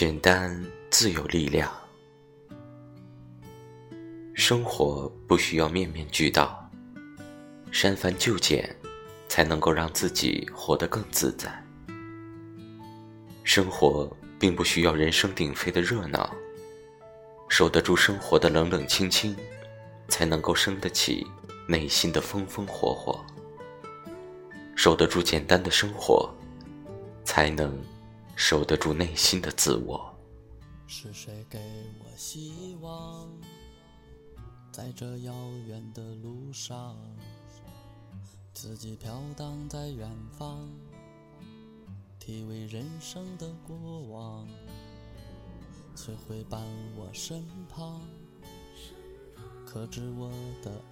简单自有力量。生活不需要面面俱到，删繁就简，才能够让自己活得更自在。生活并不需要人声鼎沸的热闹，守得住生活的冷冷清清，才能够生得起内心的风风火火。守得住简单的生活，才能守得住内心的自我。是谁给我希望？在这遥远的路上，自己飘荡在远方，体味人生的过往。谁会伴我身旁，可知我的？